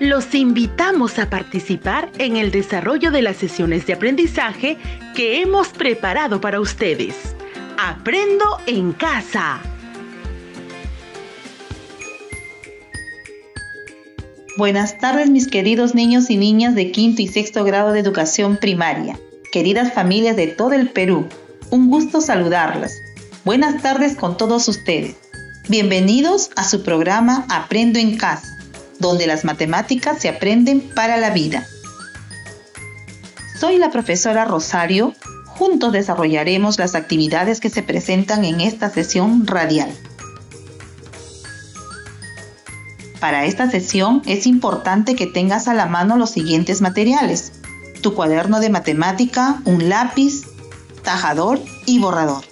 Los invitamos a participar en el desarrollo de las sesiones de aprendizaje que hemos preparado para ustedes. Aprendo en casa. Buenas tardes mis queridos niños y niñas de quinto y sexto grado de educación primaria, queridas familias de todo el Perú. Un gusto saludarlas. Buenas tardes con todos ustedes. Bienvenidos a su programa Aprendo en casa, donde las matemáticas se aprenden para la vida. Soy la profesora Rosario. Juntos desarrollaremos las actividades que se presentan en esta sesión radial. Para esta sesión es importante que tengas a la mano los siguientes materiales. Tu cuaderno de matemática, un lápiz, tajador y borrador.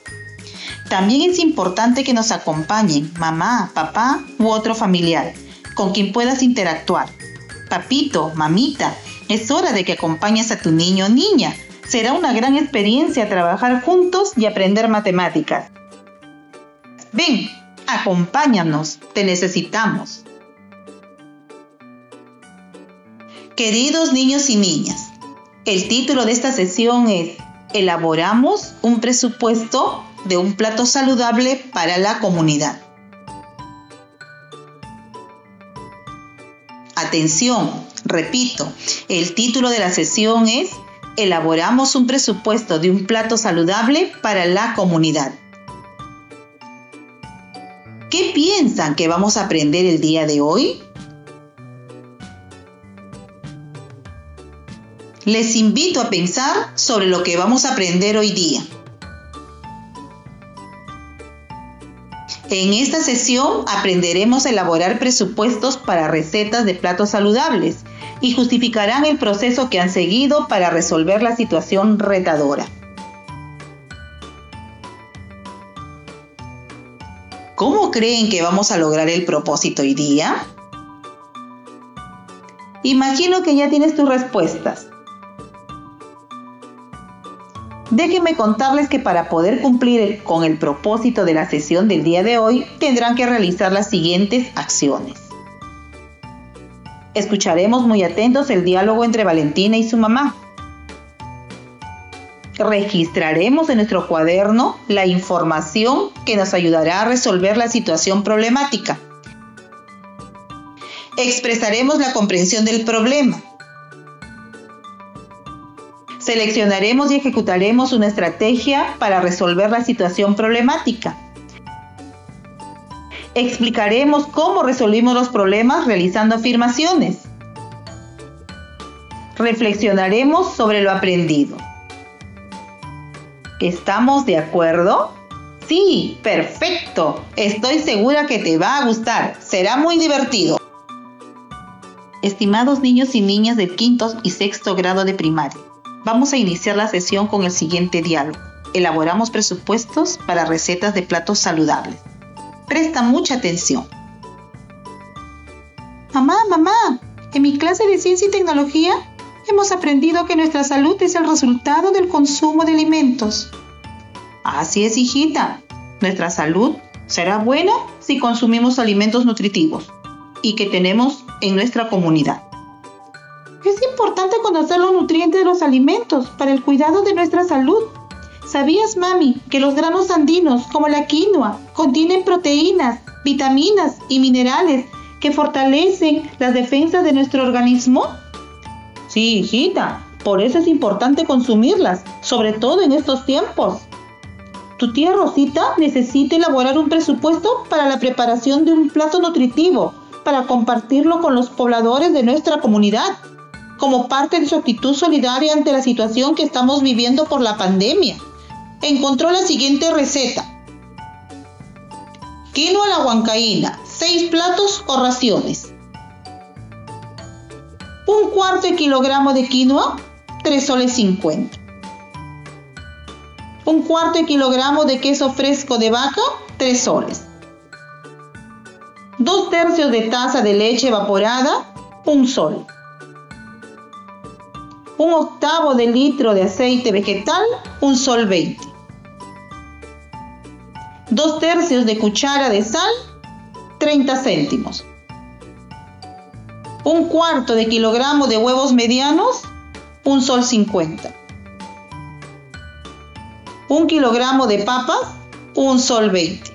También es importante que nos acompañen mamá, papá u otro familiar con quien puedas interactuar. Papito, mamita, es hora de que acompañes a tu niño o niña. Será una gran experiencia trabajar juntos y aprender matemáticas. Ven, acompáñanos, te necesitamos. Queridos niños y niñas, el título de esta sesión es Elaboramos un presupuesto de un plato saludable para la comunidad. Atención, repito, el título de la sesión es Elaboramos un presupuesto de un plato saludable para la comunidad. ¿Qué piensan que vamos a aprender el día de hoy? les invito a pensar sobre lo que vamos a aprender hoy día. En esta sesión aprenderemos a elaborar presupuestos para recetas de platos saludables y justificarán el proceso que han seguido para resolver la situación retadora. ¿Cómo creen que vamos a lograr el propósito hoy día? Imagino que ya tienes tus respuestas. Déjenme contarles que para poder cumplir con el propósito de la sesión del día de hoy, tendrán que realizar las siguientes acciones. Escucharemos muy atentos el diálogo entre Valentina y su mamá. Registraremos en nuestro cuaderno la información que nos ayudará a resolver la situación problemática. Expresaremos la comprensión del problema Seleccionaremos y ejecutaremos una estrategia para resolver la situación problemática. Explicaremos cómo resolvimos los problemas realizando afirmaciones. Reflexionaremos sobre lo aprendido. ¿Estamos de acuerdo? Sí, perfecto. Estoy segura que te va a gustar. Será muy divertido. Estimados niños y niñas de quinto y sexto grado de primaria, Vamos a iniciar la sesión con el siguiente diálogo. Elaboramos presupuestos para recetas de platos saludables. Presta mucha atención. Mamá, mamá, en mi clase de ciencia y tecnología hemos aprendido que nuestra salud es el resultado del consumo de alimentos. Así es, hijita. Nuestra salud será buena si consumimos alimentos nutritivos y que tenemos en nuestra comunidad. Importante conocer los nutrientes de los alimentos para el cuidado de nuestra salud. ¿Sabías, mami, que los granos andinos, como la quinoa, contienen proteínas, vitaminas y minerales que fortalecen las defensas de nuestro organismo? Sí, hijita, por eso es importante consumirlas, sobre todo en estos tiempos. Tu tía Rosita necesita elaborar un presupuesto para la preparación de un plato nutritivo para compartirlo con los pobladores de nuestra comunidad como parte de su actitud solidaria ante la situación que estamos viviendo por la pandemia. Encontró la siguiente receta. Quinoa a la huancaína, 6 platos o raciones. Un cuarto de kilogramo de quinoa, 3 soles 50. Un cuarto de kilogramo de queso fresco de vaca, 3 soles. Dos tercios de taza de leche evaporada, 1 sol un octavo de litro de aceite vegetal, un sol 20. Dos tercios de cuchara de sal, 30 céntimos. Un cuarto de kilogramo de huevos medianos, un sol 50. Un kilogramo de papas, un sol 20.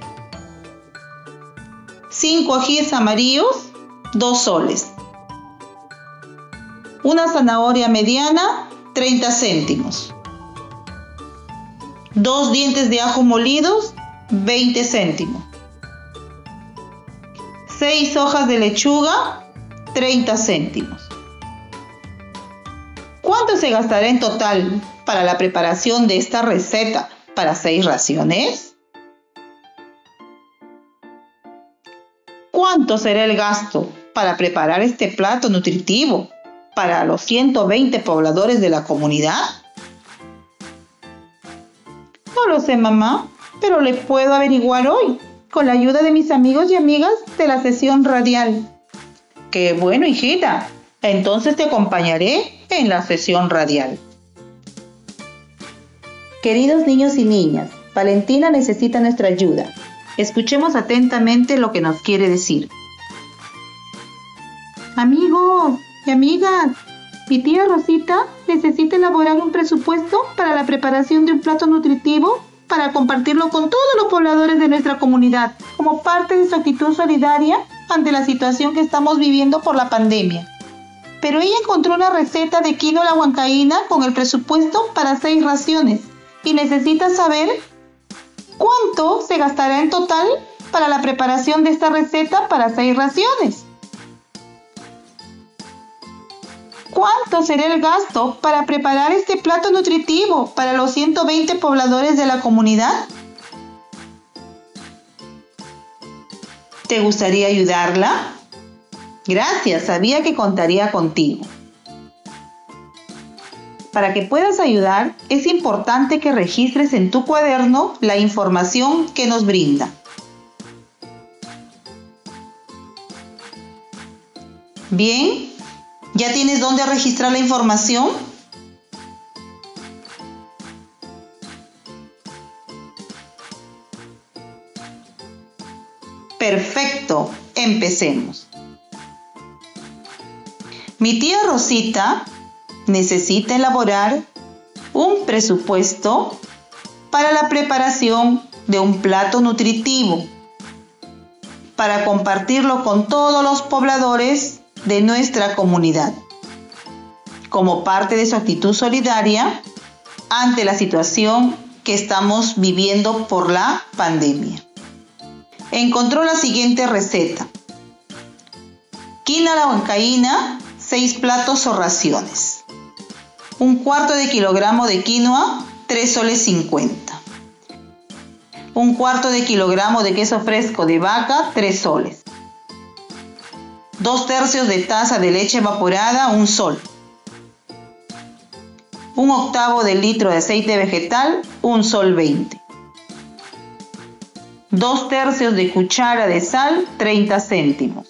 5 ajíes amarillos, 2 soles. Una zanahoria mediana, 30 céntimos. Dos dientes de ajo molidos, 20 céntimos. 6 hojas de lechuga, 30 céntimos. ¿Cuánto se gastará en total para la preparación de esta receta para 6 raciones? ¿Cuánto será el gasto para preparar este plato nutritivo para los 120 pobladores de la comunidad? No lo sé, mamá, pero le puedo averiguar hoy con la ayuda de mis amigos y amigas de la sesión radial. Qué bueno, hijita. Entonces te acompañaré en la sesión radial. Queridos niños y niñas, Valentina necesita nuestra ayuda. Escuchemos atentamente lo que nos quiere decir. Amigos y amigas, mi tía Rosita necesita elaborar un presupuesto para la preparación de un plato nutritivo para compartirlo con todos los pobladores de nuestra comunidad, como parte de su actitud solidaria ante la situación que estamos viviendo por la pandemia. Pero ella encontró una receta de quinoa la huancaína con el presupuesto para seis raciones y necesita saber ¿Cuánto se gastará en total para la preparación de esta receta para seis raciones? ¿Cuánto será el gasto para preparar este plato nutritivo para los 120 pobladores de la comunidad? ¿Te gustaría ayudarla? Gracias, sabía que contaría contigo. Para que puedas ayudar, es importante que registres en tu cuaderno la información que nos brinda. Bien, ¿ya tienes dónde registrar la información? Perfecto, empecemos. Mi tía Rosita necesita elaborar un presupuesto para la preparación de un plato nutritivo para compartirlo con todos los pobladores de nuestra comunidad, como parte de su actitud solidaria ante la situación que estamos viviendo por la pandemia. Encontró la siguiente receta. Quina la bancaína, 6 platos o raciones un cuarto de kilogramo de quinoa, 3 soles 50. Un cuarto de kilogramo de queso fresco de vaca, 3 soles. Dos tercios de taza de leche evaporada, 1 sol. Un octavo de litro de aceite vegetal, 1 sol 20. Dos tercios de cuchara de sal, 30 céntimos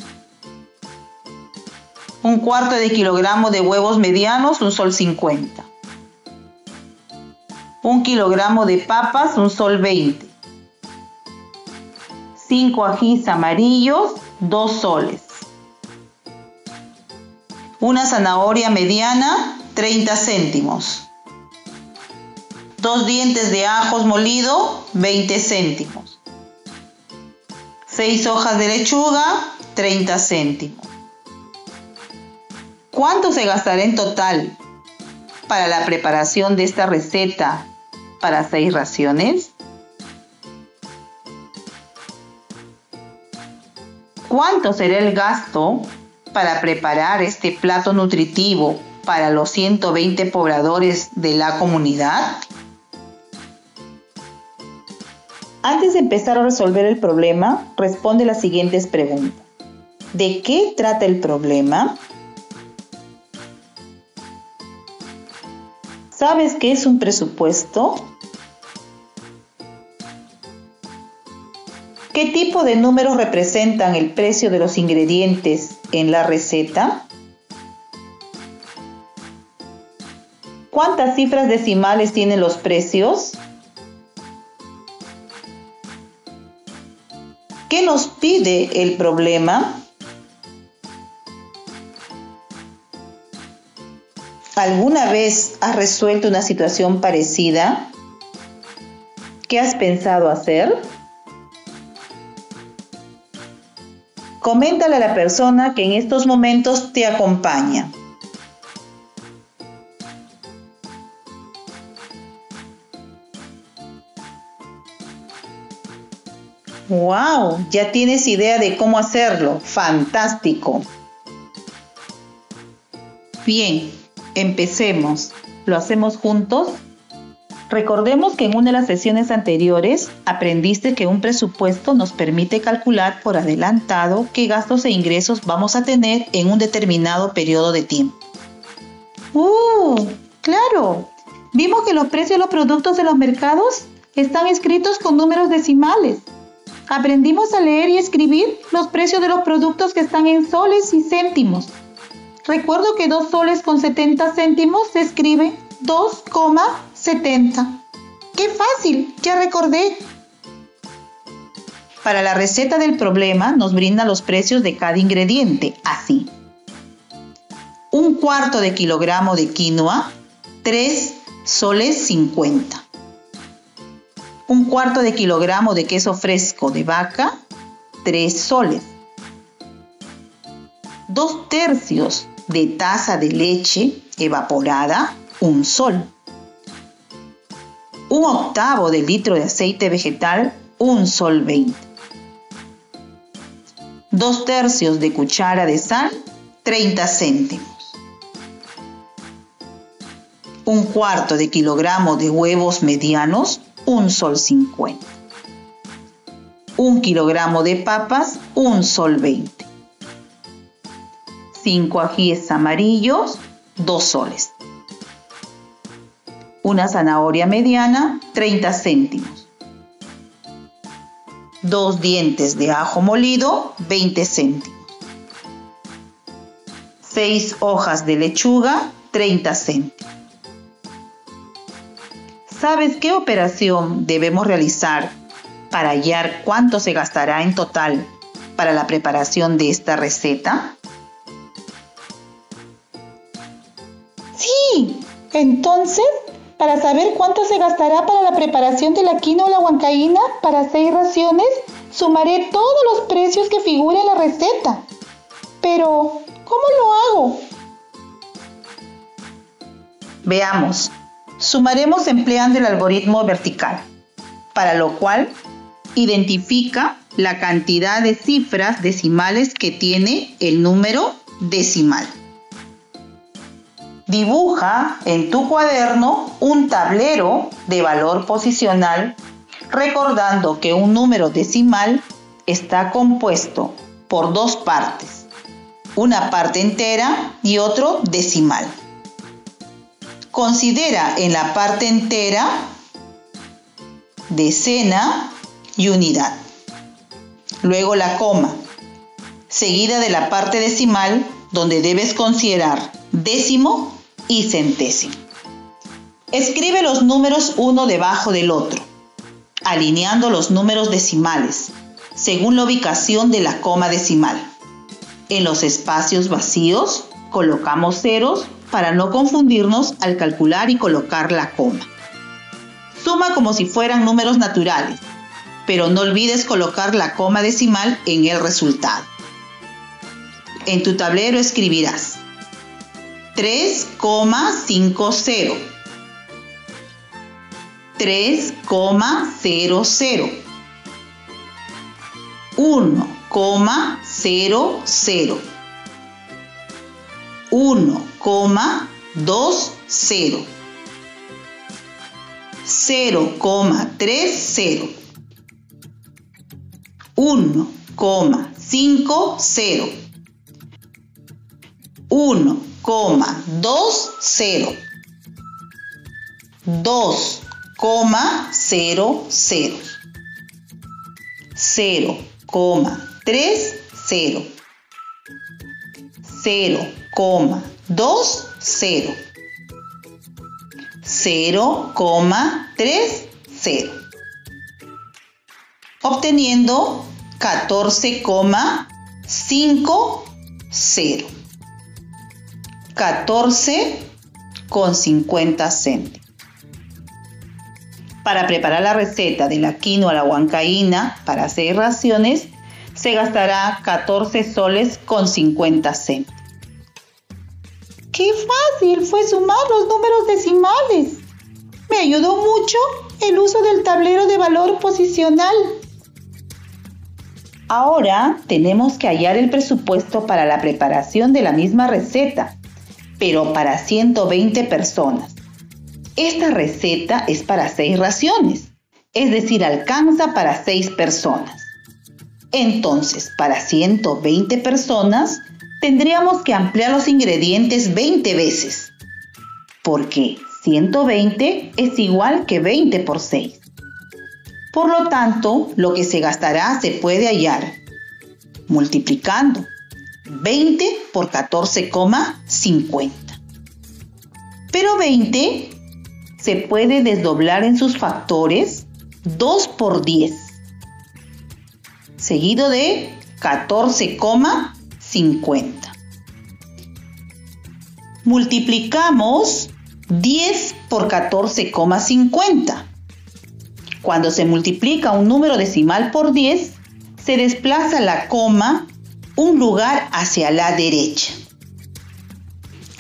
un cuarto de kilogramo de huevos medianos, un sol 50. Un kilogramo de papas, un sol 20. 5 ajís amarillos, 2 soles. Una zanahoria mediana, 30 céntimos. Dos dientes de ajos molido, 20 céntimos. 6 hojas de lechuga, 30 céntimos. ¿Cuánto se gastará en total para la preparación de esta receta para seis raciones? ¿Cuánto será el gasto para preparar este plato nutritivo para los 120 pobladores de la comunidad? Antes de empezar a resolver el problema, responde las siguientes preguntas. ¿De qué trata el problema? ¿Sabes qué es un presupuesto? ¿Qué tipo de números representan el precio de los ingredientes en la receta? ¿Cuántas cifras decimales tienen los precios? ¿Qué nos pide el problema? ¿Alguna vez has resuelto una situación parecida? ¿Qué has pensado hacer? Coméntale a la persona que en estos momentos te acompaña. ¡Wow! Ya tienes idea de cómo hacerlo. ¡Fantástico! Bien, empecemos. ¿Lo hacemos juntos? Recordemos que en una de las sesiones anteriores aprendiste que un presupuesto nos permite calcular por adelantado qué gastos e ingresos vamos a tener en un determinado periodo de tiempo. ¡Uh! ¡Claro! Vimos que los precios de los productos de los mercados están escritos con números decimales. Aprendimos a leer y escribir los precios de los productos que están en soles y céntimos. Recuerdo que 2 soles con 70 céntimos se escribe 2,70. ¡Qué fácil! Ya recordé. Para la receta del problema nos brinda los precios de cada ingrediente, así. Un cuarto de kilogramo de quinoa, 3 soles 50 un cuarto de kilogramo de queso fresco de vaca, 3 soles. Dos tercios de taza de leche evaporada, un sol. Un octavo de litro de aceite vegetal, un sol 20. Dos tercios de cuchara de sal, 30 céntimos. Un cuarto de kilogramo de huevos medianos, un sol 50. Un kilogramo de papas, un sol 20. 5 ajíes amarillos, 2 soles. Una zanahoria mediana, 30 céntimos. Dos dientes de ajo molido, 20 céntimos. 6 hojas de lechuga, 30 céntimos. ¿Sabes qué operación debemos realizar para hallar cuánto se gastará en total para la preparación de esta receta? Sí, entonces, para saber cuánto se gastará para la preparación de la quinoa o la huancaína para seis raciones, sumaré todos los precios que figuren en la receta. Pero, ¿cómo lo hago? Veamos. Sumaremos empleando el algoritmo vertical, para lo cual identifica la cantidad de cifras decimales que tiene el número decimal. Dibuja en tu cuaderno un tablero de valor posicional recordando que un número decimal está compuesto por dos partes, una parte entera y otro decimal. Considera en la parte entera decena y unidad. Luego la coma, seguida de la parte decimal donde debes considerar décimo y centésimo. Escribe los números uno debajo del otro, alineando los números decimales según la ubicación de la coma decimal. En los espacios vacíos colocamos ceros para no confundirnos al calcular y colocar la coma. Suma como si fueran números naturales, pero no olvides colocar la coma decimal en el resultado. En tu tablero escribirás 3,50 3,00 1,00 1 0,20 0,30 1,50 1,20 2,00 0,30 0,30 2, 0. 0,30. Obteniendo 14,50. 14, con 50 céntimos. Para preparar la receta de la quinoa a la huancaína para 6 raciones, se gastará 14 soles con 50 céntimos. ¡Qué fácil fue sumar los números decimales! Me ayudó mucho el uso del tablero de valor posicional. Ahora tenemos que hallar el presupuesto para la preparación de la misma receta, pero para 120 personas. Esta receta es para 6 raciones, es decir, alcanza para 6 personas. Entonces, para 120 personas, tendríamos que ampliar los ingredientes 20 veces, porque 120 es igual que 20 por 6. Por lo tanto, lo que se gastará se puede hallar multiplicando 20 por 14,50. Pero 20 se puede desdoblar en sus factores 2 por 10, seguido de 14,50. Multiplicamos 10 por 14,50 cuando se multiplica un número decimal por 10, se desplaza la coma un lugar hacia la derecha.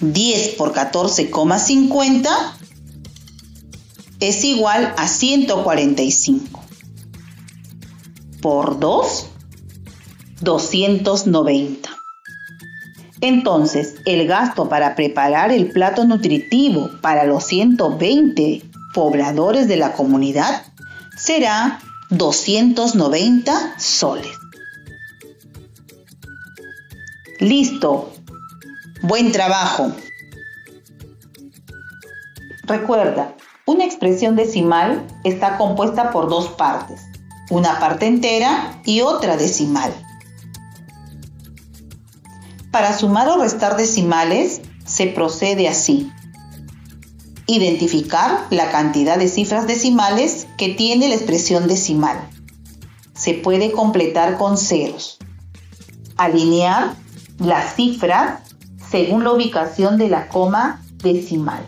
10 por 14,50 es igual a 145. Por 2, 290. Entonces, el gasto para preparar el plato nutritivo para los 120 pobladores de la comunidad será 290 soles. Listo. Buen trabajo. Recuerda, una expresión decimal está compuesta por dos partes, una parte entera y otra decimal. Para sumar o restar decimales se procede así. Identificar la cantidad de cifras decimales que tiene la expresión decimal. Se puede completar con ceros. Alinear las cifras según la ubicación de la coma decimal.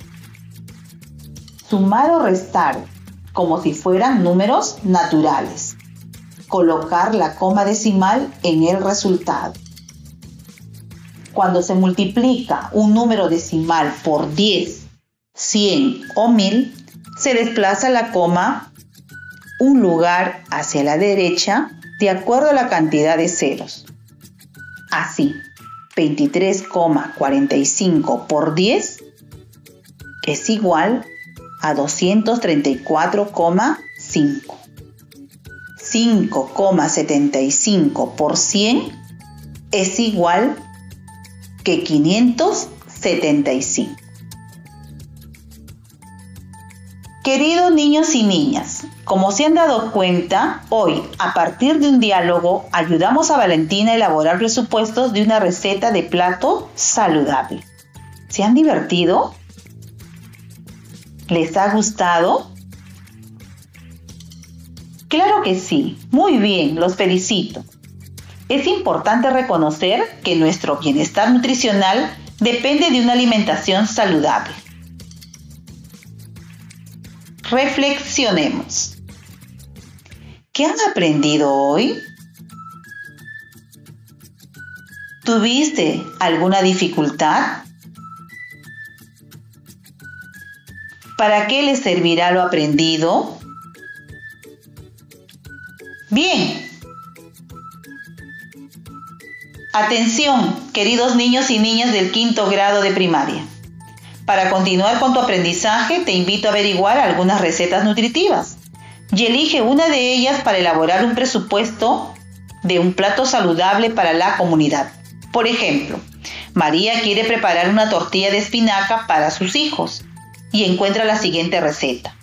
Sumar o restar como si fueran números naturales. Colocar la coma decimal en el resultado. Cuando se multiplica un número decimal por 10 100 o 1000, se desplaza la coma un lugar hacia la derecha de acuerdo a la cantidad de ceros. Así, 23,45 por 10 es igual a 234,5. 5,75 por 100 es igual que 575. Queridos niños y niñas, como se han dado cuenta, hoy, a partir de un diálogo, ayudamos a Valentina a elaborar presupuestos de una receta de plato saludable. ¿Se han divertido? ¿Les ha gustado? Claro que sí, muy bien, los felicito. Es importante reconocer que nuestro bienestar nutricional depende de una alimentación saludable. Reflexionemos. ¿Qué han aprendido hoy? ¿Tuviste alguna dificultad? ¿Para qué les servirá lo aprendido? Bien. Atención, queridos niños y niñas del quinto grado de primaria. Para continuar con tu aprendizaje, te invito a averiguar algunas recetas nutritivas y elige una de ellas para elaborar un presupuesto de un plato saludable para la comunidad. Por ejemplo, María quiere preparar una tortilla de espinaca para sus hijos y encuentra la siguiente receta.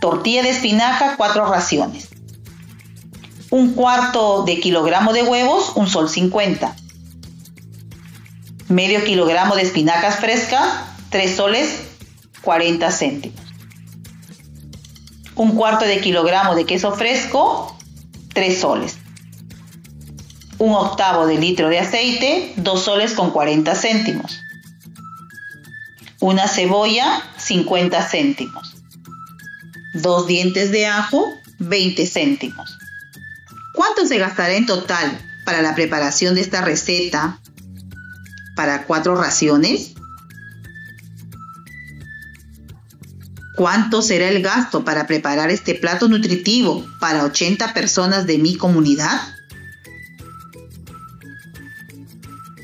Tortilla de espinaca, cuatro raciones. Un cuarto de kilogramo de huevos, un sol 50. Medio kilogramo de espinacas frescas, 3 soles 40 céntimos. Un cuarto de kilogramo de queso fresco, 3 soles. Un octavo de litro de aceite, 2 soles con 40 céntimos. Una cebolla, 50 céntimos. Dos dientes de ajo, 20 céntimos. ¿Cuánto se gastará en total para la preparación de esta receta para cuatro raciones? ¿Cuánto será el gasto para preparar este plato nutritivo para 80 personas de mi comunidad?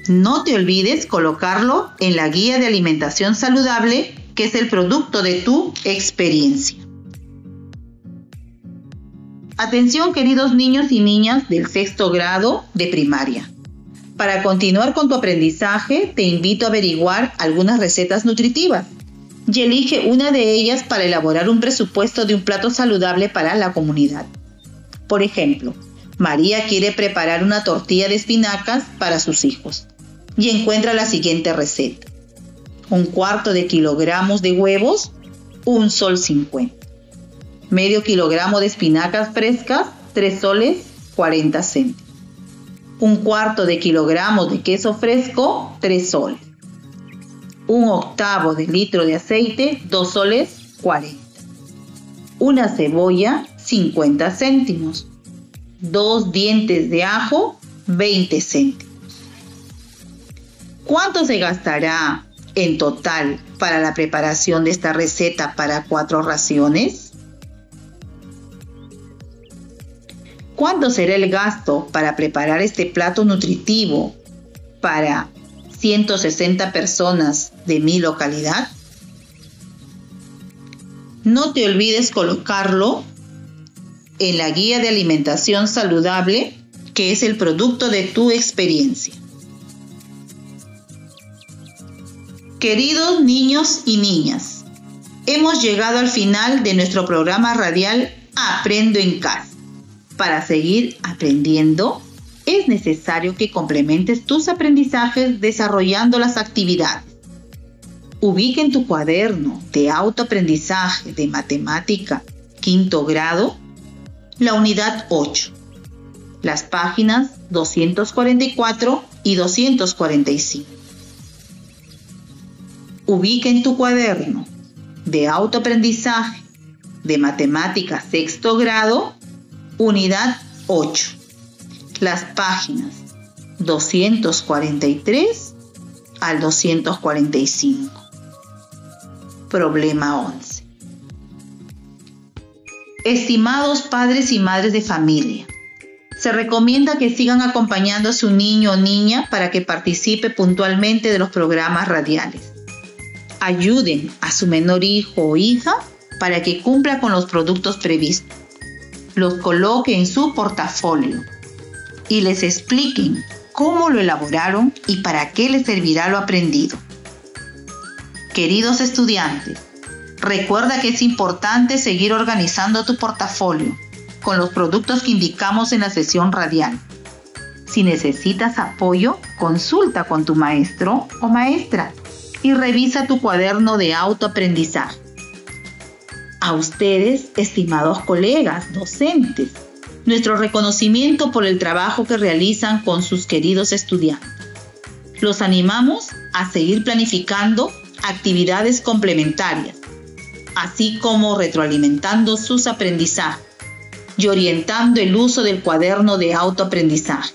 No te olvides colocarlo en la guía de alimentación saludable, que es el producto de tu experiencia. Atención queridos niños y niñas del sexto grado de primaria. Para continuar con tu aprendizaje, te invito a averiguar algunas recetas nutritivas y elige una de ellas para elaborar un presupuesto de un plato saludable para la comunidad. Por ejemplo, María quiere preparar una tortilla de espinacas para sus hijos y encuentra la siguiente receta. Un cuarto de kilogramos de huevos, un sol 50. Medio kilogramo de espinacas frescas, 3 soles 40 céntimos. Un cuarto de kilogramo de queso fresco, 3 soles un octavo de litro de aceite, 2 soles 40. Una cebolla, 50 céntimos. Dos dientes de ajo, 20 céntimos. ¿Cuánto se gastará en total para la preparación de esta receta para cuatro raciones? ¿Cuánto será el gasto para preparar este plato nutritivo para 160 personas de mi localidad. No te olvides colocarlo en la guía de alimentación saludable, que es el producto de tu experiencia. Queridos niños y niñas, hemos llegado al final de nuestro programa radial Aprendo en casa. Para seguir aprendiendo, es necesario que complementes tus aprendizajes desarrollando las actividades. Ubica en tu cuaderno de autoaprendizaje de matemática quinto grado la unidad 8, las páginas 244 y 245. Ubica en tu cuaderno de autoaprendizaje de matemática sexto grado unidad 8 las páginas 243 al 245. Problema 11. Estimados padres y madres de familia, se recomienda que sigan acompañando a su niño o niña para que participe puntualmente de los programas radiales. Ayuden a su menor hijo o hija para que cumpla con los productos previstos. Los coloque en su portafolio y les expliquen cómo lo elaboraron y para qué les servirá lo aprendido. Queridos estudiantes, recuerda que es importante seguir organizando tu portafolio con los productos que indicamos en la sesión radial. Si necesitas apoyo, consulta con tu maestro o maestra y revisa tu cuaderno de autoaprendizaje. A ustedes, estimados colegas, docentes, nuestro reconocimiento por el trabajo que realizan con sus queridos estudiantes. Los animamos a seguir planificando actividades complementarias, así como retroalimentando sus aprendizajes y orientando el uso del cuaderno de autoaprendizaje.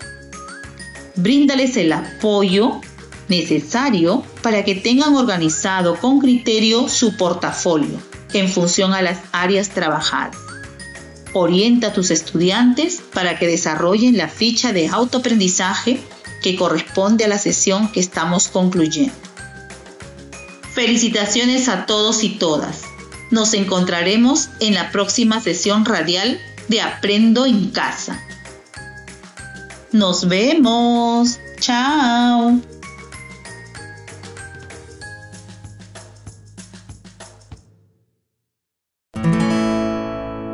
Bríndales el apoyo necesario para que tengan organizado con criterio su portafolio en función a las áreas trabajadas orienta a tus estudiantes para que desarrollen la ficha de autoaprendizaje que corresponde a la sesión que estamos concluyendo. Felicitaciones a todos y todas. Nos encontraremos en la próxima sesión radial de Aprendo en Casa. Nos vemos. Chao.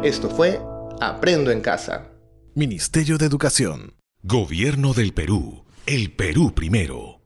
Esto fue Aprendo en casa. Ministerio de Educación. Gobierno del Perú. El Perú primero.